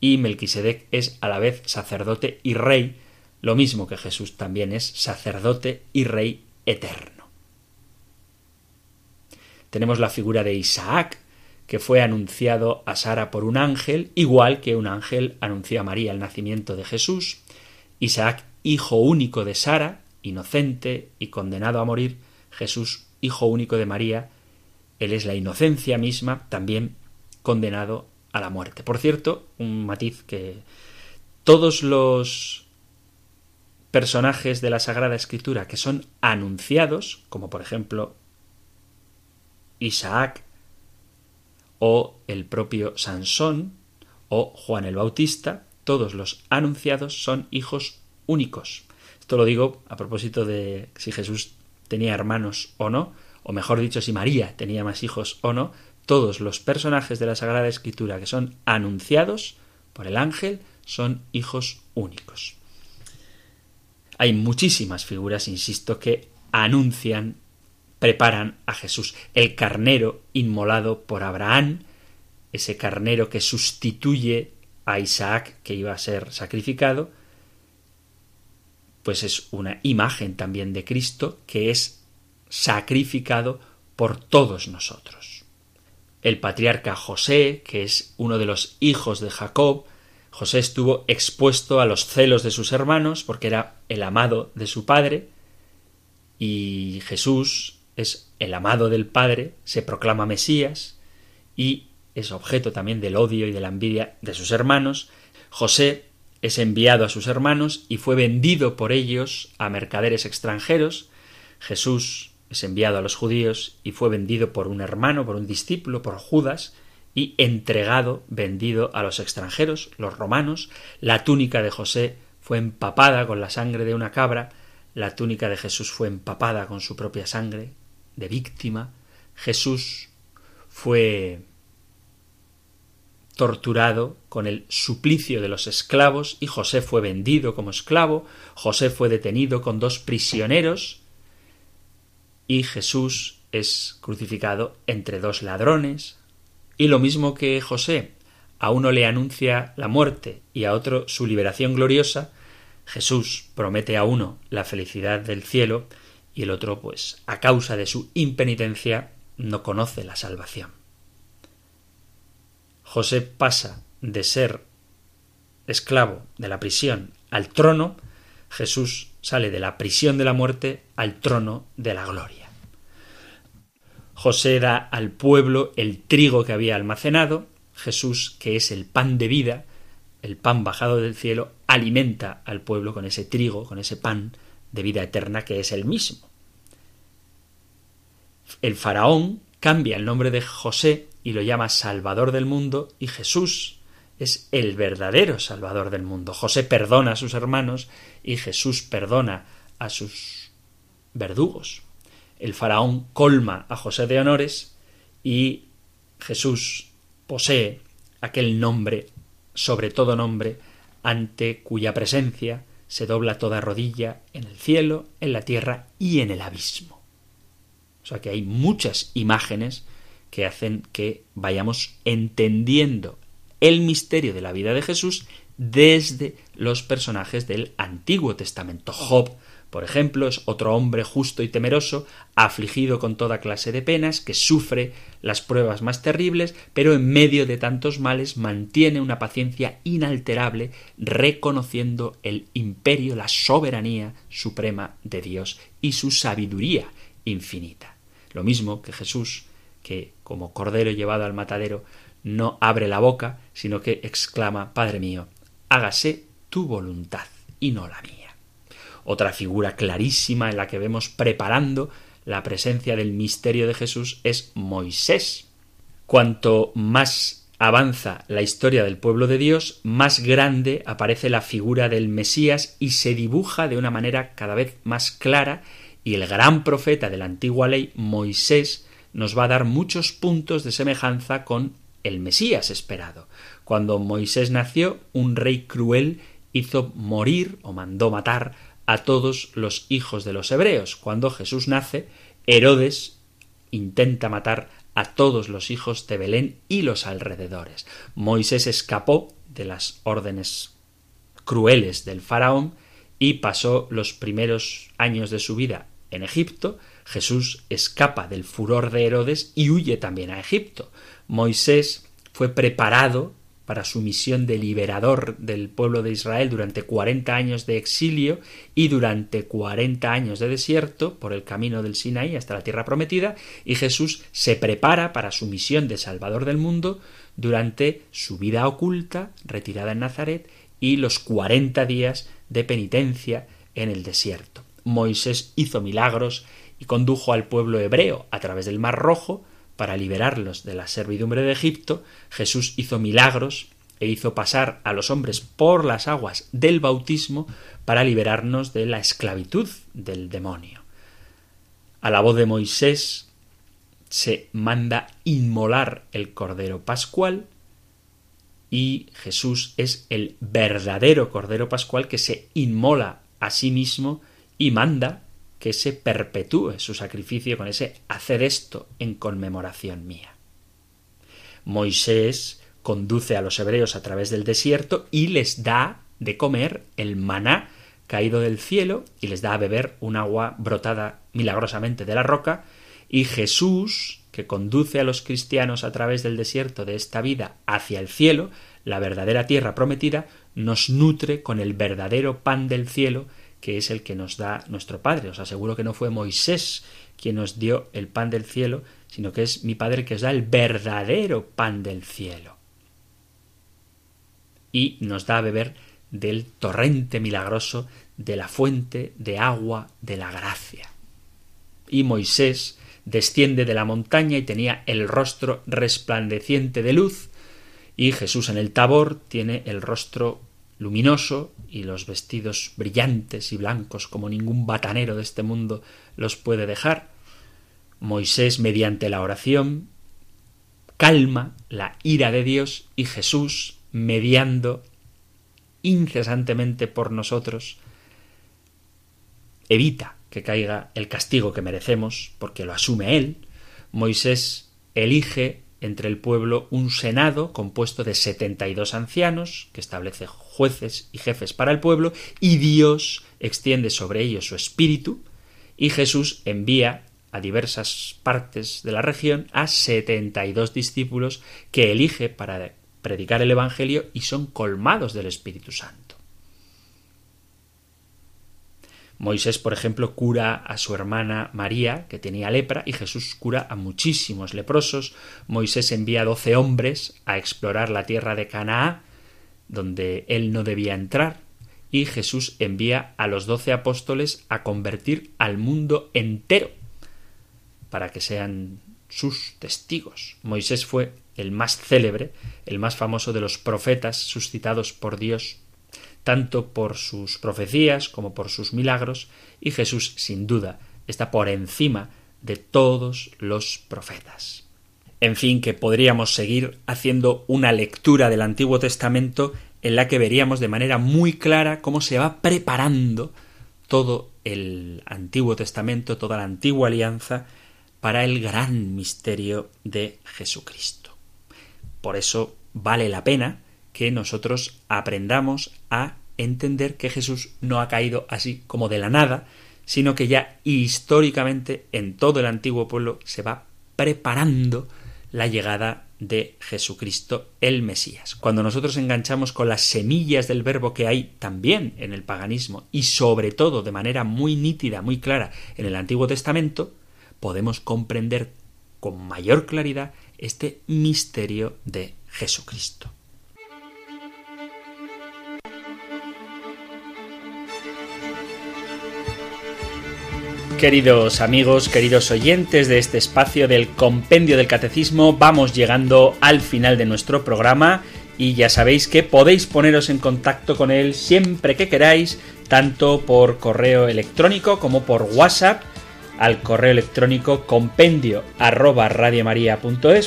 Y Melquisedec es a la vez sacerdote y rey lo mismo que Jesús también es sacerdote y rey eterno. Tenemos la figura de Isaac, que fue anunciado a Sara por un ángel, igual que un ángel anunció a María el nacimiento de Jesús. Isaac, hijo único de Sara, inocente y condenado a morir, Jesús, hijo único de María, él es la inocencia misma, también condenado a la muerte. Por cierto, un matiz que todos los personajes de la Sagrada Escritura que son anunciados, como por ejemplo Isaac o el propio Sansón o Juan el Bautista, todos los anunciados son hijos únicos. Esto lo digo a propósito de si Jesús tenía hermanos o no, o mejor dicho, si María tenía más hijos o no, todos los personajes de la Sagrada Escritura que son anunciados por el ángel son hijos únicos. Hay muchísimas figuras, insisto, que anuncian, preparan a Jesús. El carnero inmolado por Abraham, ese carnero que sustituye a Isaac que iba a ser sacrificado, pues es una imagen también de Cristo que es sacrificado por todos nosotros. El patriarca José, que es uno de los hijos de Jacob, José estuvo expuesto a los celos de sus hermanos porque era el amado de su padre y Jesús es el amado del Padre, se proclama Mesías y es objeto también del odio y de la envidia de sus hermanos. José es enviado a sus hermanos y fue vendido por ellos a mercaderes extranjeros. Jesús es enviado a los judíos y fue vendido por un hermano, por un discípulo, por Judas, y entregado, vendido a los extranjeros, los romanos. La túnica de José fue empapada con la sangre de una cabra, la túnica de Jesús fue empapada con su propia sangre de víctima. Jesús fue torturado con el suplicio de los esclavos y José fue vendido como esclavo, José fue detenido con dos prisioneros y Jesús es crucificado entre dos ladrones, y lo mismo que José, a uno le anuncia la muerte y a otro su liberación gloriosa, Jesús promete a uno la felicidad del cielo y el otro, pues, a causa de su impenitencia, no conoce la salvación. José pasa de ser esclavo de la prisión al trono, Jesús sale de la prisión de la muerte al trono de la gloria. José da al pueblo el trigo que había almacenado, Jesús, que es el pan de vida, el pan bajado del cielo, alimenta al pueblo con ese trigo, con ese pan de vida eterna que es el mismo. El faraón cambia el nombre de José y lo llama Salvador del mundo y Jesús es el verdadero Salvador del mundo. José perdona a sus hermanos y Jesús perdona a sus verdugos el faraón colma a José de honores y Jesús posee aquel nombre, sobre todo nombre, ante cuya presencia se dobla toda rodilla en el cielo, en la tierra y en el abismo. O sea que hay muchas imágenes que hacen que vayamos entendiendo el misterio de la vida de Jesús desde los personajes del Antiguo Testamento. Job, por ejemplo, es otro hombre justo y temeroso, afligido con toda clase de penas, que sufre las pruebas más terribles, pero en medio de tantos males mantiene una paciencia inalterable, reconociendo el imperio, la soberanía suprema de Dios y su sabiduría infinita. Lo mismo que Jesús, que como cordero llevado al matadero, no abre la boca, sino que exclama, Padre mío, hágase tu voluntad y no la mía. Otra figura clarísima en la que vemos preparando la presencia del misterio de Jesús es Moisés. Cuanto más avanza la historia del pueblo de Dios, más grande aparece la figura del Mesías y se dibuja de una manera cada vez más clara y el gran profeta de la antigua ley, Moisés, nos va a dar muchos puntos de semejanza con el Mesías esperado. Cuando Moisés nació, un rey cruel hizo morir o mandó matar a todos los hijos de los hebreos. Cuando Jesús nace, Herodes intenta matar a todos los hijos de Belén y los alrededores. Moisés escapó de las órdenes crueles del faraón y pasó los primeros años de su vida en Egipto. Jesús escapa del furor de Herodes y huye también a Egipto. Moisés fue preparado para su misión de liberador del pueblo de Israel durante cuarenta años de exilio y durante cuarenta años de desierto por el camino del Sinaí hasta la tierra prometida, y Jesús se prepara para su misión de Salvador del mundo durante su vida oculta, retirada en Nazaret, y los cuarenta días de penitencia en el desierto. Moisés hizo milagros y condujo al pueblo hebreo a través del Mar Rojo, para liberarlos de la servidumbre de Egipto, Jesús hizo milagros e hizo pasar a los hombres por las aguas del bautismo para liberarnos de la esclavitud del demonio. A la voz de Moisés se manda inmolar el Cordero Pascual y Jesús es el verdadero Cordero Pascual que se inmola a sí mismo y manda que se perpetúe su sacrificio con ese hacer esto en conmemoración mía. Moisés conduce a los hebreos a través del desierto y les da de comer el maná caído del cielo y les da a beber un agua brotada milagrosamente de la roca y Jesús, que conduce a los cristianos a través del desierto de esta vida hacia el cielo, la verdadera tierra prometida, nos nutre con el verdadero pan del cielo que es el que nos da nuestro Padre. Os aseguro que no fue Moisés quien nos dio el pan del cielo, sino que es mi Padre que os da el verdadero pan del cielo. Y nos da a beber del torrente milagroso de la fuente de agua de la gracia. Y Moisés desciende de la montaña y tenía el rostro resplandeciente de luz, y Jesús en el tabor tiene el rostro luminoso y los vestidos brillantes y blancos como ningún batanero de este mundo los puede dejar. Moisés, mediante la oración, calma la ira de Dios y Jesús, mediando incesantemente por nosotros, evita que caiga el castigo que merecemos, porque lo asume él. Moisés elige entre el pueblo un senado compuesto de setenta y dos ancianos, que establece jueces y jefes para el pueblo, y Dios extiende sobre ellos su espíritu, y Jesús envía a diversas partes de la región a setenta y dos discípulos que elige para predicar el Evangelio y son colmados del Espíritu Santo. Moisés, por ejemplo, cura a su hermana María, que tenía lepra, y Jesús cura a muchísimos leprosos. Moisés envía doce hombres a explorar la tierra de Canaá, donde él no debía entrar, y Jesús envía a los doce apóstoles a convertir al mundo entero, para que sean sus testigos. Moisés fue el más célebre, el más famoso de los profetas suscitados por Dios tanto por sus profecías como por sus milagros, y Jesús, sin duda, está por encima de todos los profetas. En fin, que podríamos seguir haciendo una lectura del Antiguo Testamento en la que veríamos de manera muy clara cómo se va preparando todo el Antiguo Testamento, toda la antigua alianza, para el gran misterio de Jesucristo. Por eso vale la pena que nosotros aprendamos a entender que Jesús no ha caído así como de la nada, sino que ya históricamente en todo el antiguo pueblo se va preparando la llegada de Jesucristo el Mesías. Cuando nosotros enganchamos con las semillas del verbo que hay también en el paganismo y sobre todo de manera muy nítida, muy clara en el Antiguo Testamento, podemos comprender con mayor claridad este misterio de Jesucristo. Queridos amigos, queridos oyentes de este espacio del Compendio del Catecismo, vamos llegando al final de nuestro programa y ya sabéis que podéis poneros en contacto con él siempre que queráis, tanto por correo electrónico como por WhatsApp al correo electrónico compendio arroba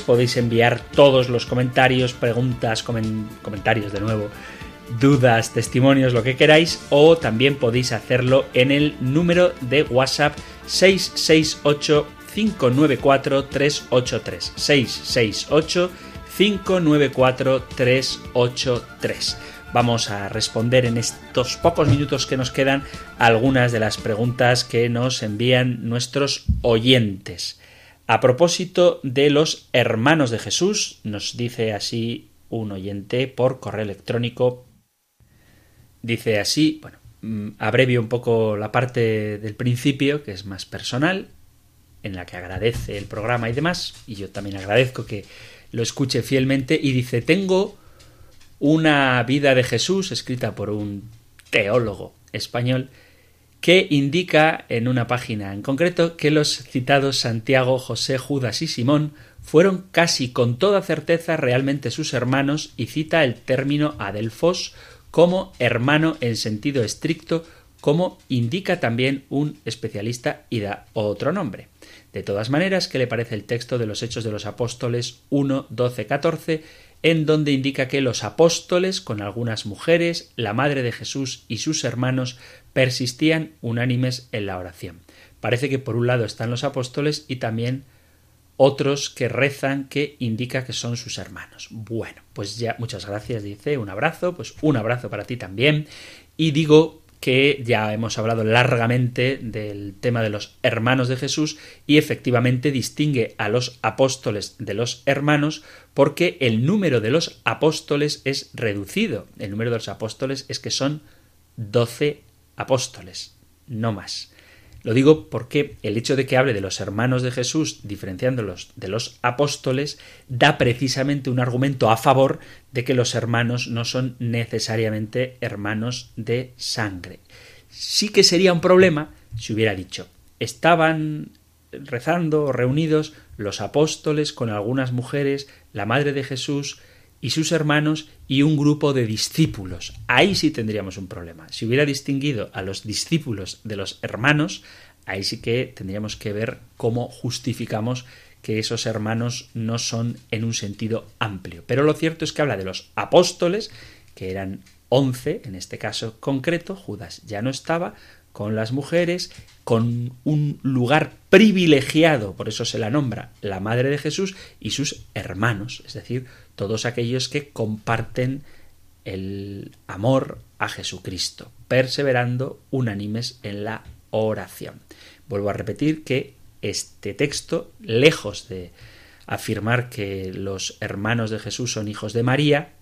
podéis enviar todos los comentarios, preguntas, comentarios de nuevo, dudas, testimonios, lo que queráis, o también podéis hacerlo en el número de WhatsApp 668 594 383 668 594 383 Vamos a responder en estos pocos minutos que nos quedan algunas de las preguntas que nos envían nuestros oyentes. A propósito de los hermanos de Jesús, nos dice así un oyente por correo electrónico Dice así, bueno, mm, abrevio un poco la parte del principio, que es más personal, en la que agradece el programa y demás, y yo también agradezco que lo escuche fielmente, y dice, tengo una vida de Jesús escrita por un teólogo español, que indica en una página en concreto que los citados Santiago, José, Judas y Simón fueron casi con toda certeza realmente sus hermanos y cita el término adelfos como hermano en sentido estricto, como indica también un especialista y da otro nombre. De todas maneras, ¿qué le parece el texto de los Hechos de los Apóstoles 1, 12, 14, en donde indica que los apóstoles, con algunas mujeres, la madre de Jesús y sus hermanos, persistían unánimes en la oración? Parece que por un lado están los apóstoles y también otros que rezan que indica que son sus hermanos. Bueno, pues ya muchas gracias, dice, un abrazo, pues un abrazo para ti también. Y digo que ya hemos hablado largamente del tema de los hermanos de Jesús y efectivamente distingue a los apóstoles de los hermanos porque el número de los apóstoles es reducido. El número de los apóstoles es que son doce apóstoles, no más. Lo digo porque el hecho de que hable de los hermanos de Jesús, diferenciándolos de los apóstoles, da precisamente un argumento a favor de que los hermanos no son necesariamente hermanos de sangre. Sí que sería un problema si hubiera dicho, estaban rezando reunidos los apóstoles con algunas mujeres, la madre de Jesús, y sus hermanos y un grupo de discípulos. Ahí sí tendríamos un problema. Si hubiera distinguido a los discípulos de los hermanos, ahí sí que tendríamos que ver cómo justificamos que esos hermanos no son en un sentido amplio. Pero lo cierto es que habla de los apóstoles, que eran once en este caso concreto, Judas ya no estaba, con las mujeres, con un lugar privilegiado, por eso se la nombra la Madre de Jesús y sus hermanos, es decir, todos aquellos que comparten el amor a Jesucristo, perseverando unánimes en la oración. Vuelvo a repetir que este texto, lejos de afirmar que los hermanos de Jesús son hijos de María,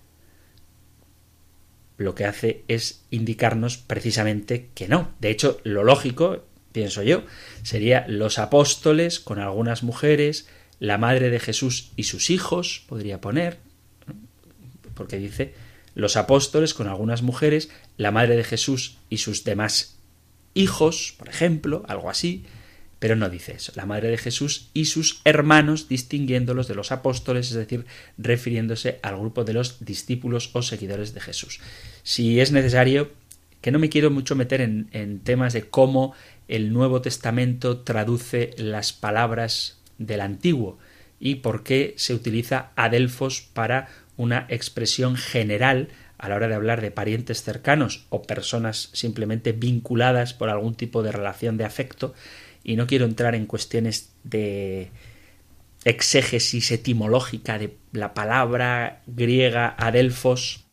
lo que hace es indicarnos precisamente que no. De hecho, lo lógico, pienso yo, sería los apóstoles con algunas mujeres, la madre de Jesús y sus hijos, podría poner, porque dice los apóstoles con algunas mujeres, la madre de Jesús y sus demás hijos, por ejemplo, algo así, pero no dice eso. La madre de Jesús y sus hermanos, distinguiéndolos de los apóstoles, es decir, refiriéndose al grupo de los discípulos o seguidores de Jesús. Si es necesario, que no me quiero mucho meter en, en temas de cómo el Nuevo Testamento traduce las palabras del Antiguo y por qué se utiliza adelfos para una expresión general a la hora de hablar de parientes cercanos o personas simplemente vinculadas por algún tipo de relación de afecto y no quiero entrar en cuestiones de exégesis etimológica de la palabra griega adelfos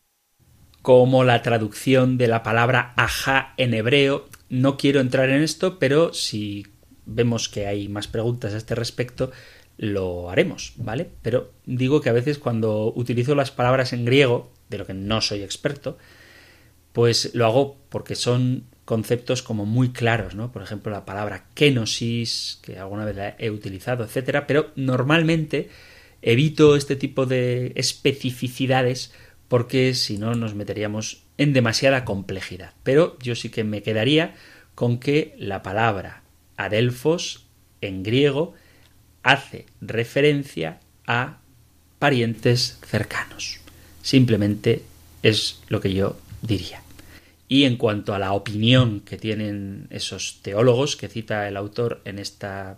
como la traducción de la palabra ajá en hebreo. No quiero entrar en esto, pero si vemos que hay más preguntas a este respecto, lo haremos, ¿vale? Pero digo que a veces cuando utilizo las palabras en griego, de lo que no soy experto, pues lo hago porque son conceptos como muy claros, ¿no? Por ejemplo, la palabra kenosis, que alguna vez la he utilizado, etcétera, pero normalmente evito este tipo de especificidades porque si no nos meteríamos en demasiada complejidad. Pero yo sí que me quedaría con que la palabra adelfos en griego hace referencia a parientes cercanos. Simplemente es lo que yo diría. Y en cuanto a la opinión que tienen esos teólogos que cita el autor en esta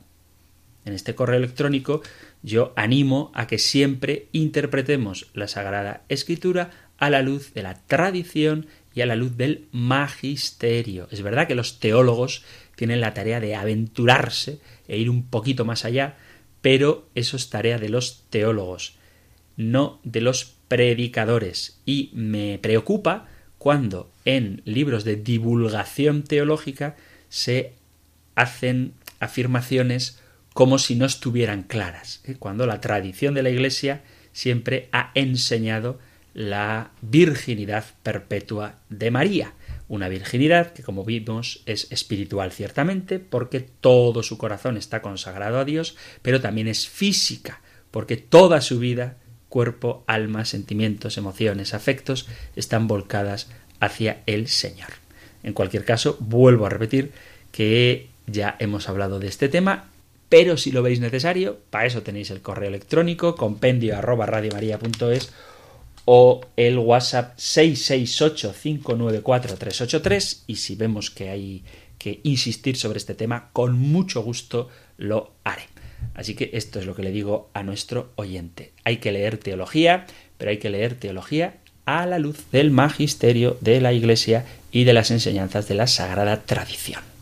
en este correo electrónico, yo animo a que siempre interpretemos la Sagrada Escritura a la luz de la tradición y a la luz del magisterio. Es verdad que los teólogos tienen la tarea de aventurarse e ir un poquito más allá, pero eso es tarea de los teólogos, no de los predicadores. Y me preocupa cuando en libros de divulgación teológica se hacen afirmaciones como si no estuvieran claras, ¿eh? cuando la tradición de la Iglesia siempre ha enseñado la virginidad perpetua de María, una virginidad que como vimos es espiritual ciertamente porque todo su corazón está consagrado a Dios, pero también es física porque toda su vida, cuerpo, alma, sentimientos, emociones, afectos están volcadas hacia el Señor. En cualquier caso, vuelvo a repetir que ya hemos hablado de este tema pero si lo veis necesario, para eso tenéis el correo electrónico compendio o el WhatsApp 668-594-383 y si vemos que hay que insistir sobre este tema, con mucho gusto lo haré. Así que esto es lo que le digo a nuestro oyente. Hay que leer teología, pero hay que leer teología a la luz del magisterio de la Iglesia y de las enseñanzas de la Sagrada Tradición.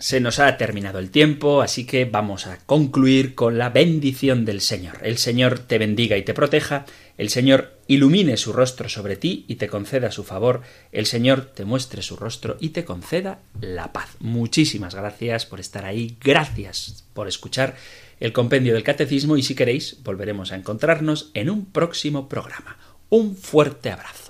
Se nos ha terminado el tiempo, así que vamos a concluir con la bendición del Señor. El Señor te bendiga y te proteja, el Señor ilumine su rostro sobre ti y te conceda su favor, el Señor te muestre su rostro y te conceda la paz. Muchísimas gracias por estar ahí, gracias por escuchar el compendio del catecismo y si queréis volveremos a encontrarnos en un próximo programa. Un fuerte abrazo.